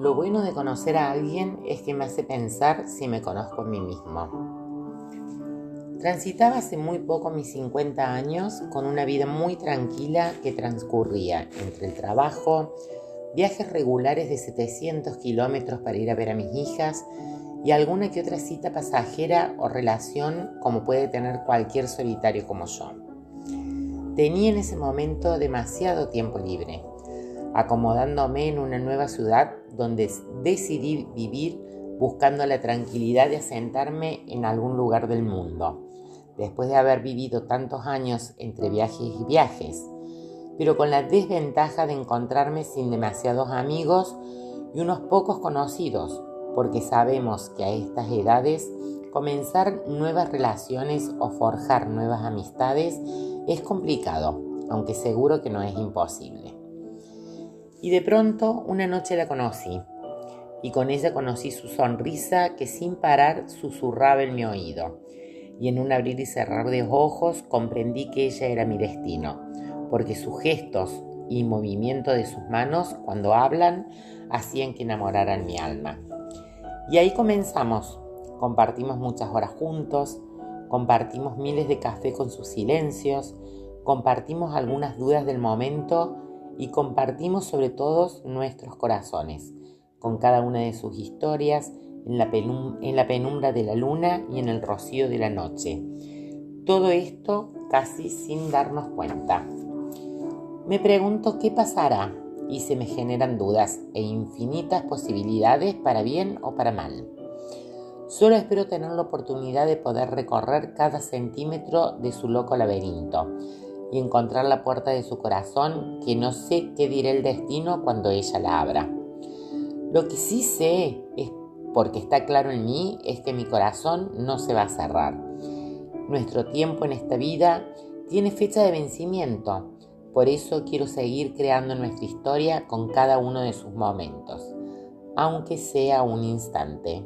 Lo bueno de conocer a alguien es que me hace pensar si me conozco a mí mismo. Transitaba hace muy poco mis 50 años con una vida muy tranquila que transcurría entre el trabajo, viajes regulares de 700 kilómetros para ir a ver a mis hijas y alguna que otra cita pasajera o relación como puede tener cualquier solitario como yo. Tenía en ese momento demasiado tiempo libre, acomodándome en una nueva ciudad donde decidí vivir buscando la tranquilidad de asentarme en algún lugar del mundo después de haber vivido tantos años entre viajes y viajes, pero con la desventaja de encontrarme sin demasiados amigos y unos pocos conocidos, porque sabemos que a estas edades comenzar nuevas relaciones o forjar nuevas amistades es complicado, aunque seguro que no es imposible. Y de pronto una noche la conocí, y con ella conocí su sonrisa que sin parar susurraba en mi oído y en un abrir y cerrar de ojos comprendí que ella era mi destino, porque sus gestos y movimiento de sus manos cuando hablan hacían que enamoraran mi alma. Y ahí comenzamos, compartimos muchas horas juntos, compartimos miles de café con sus silencios, compartimos algunas dudas del momento y compartimos sobre todos nuestros corazones, con cada una de sus historias en la, en la penumbra de la luna y en el rocío de la noche. Todo esto casi sin darnos cuenta. Me pregunto qué pasará y se me generan dudas e infinitas posibilidades para bien o para mal. Solo espero tener la oportunidad de poder recorrer cada centímetro de su loco laberinto y encontrar la puerta de su corazón que no sé qué dirá el destino cuando ella la abra. Lo que sí sé es porque está claro en mí es que mi corazón no se va a cerrar. Nuestro tiempo en esta vida tiene fecha de vencimiento, por eso quiero seguir creando nuestra historia con cada uno de sus momentos, aunque sea un instante.